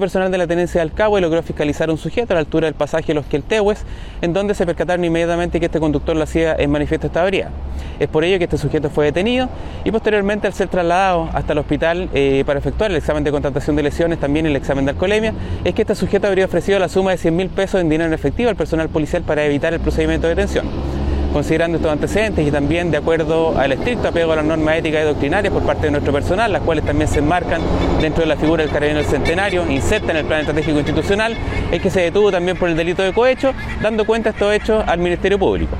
personal de la tenencia del Cabo y logró fiscalizar a un sujeto a la altura del pasaje Los Queltehues, en donde se percataron inmediatamente que este conductor lo hacía en manifiesto esta avería. Es por ello que este sujeto fue detenido y posteriormente al ser trasladado hasta el hospital eh, para efectuar el examen de contratación de lesiones, también el examen de alcoholemia, es que este sujeto habría ofrecido la suma de 100 mil pesos en dinero en efectivo al personal policial para evitar el procedimiento de detención. Considerando estos antecedentes y también de acuerdo al estricto apego a las normas éticas y doctrinarias por parte de nuestro personal, las cuales también se enmarcan dentro de la figura del carabinero del centenario, inserta en el plan estratégico institucional, es que se detuvo también por el delito de cohecho, dando cuenta de estos hechos al Ministerio Público.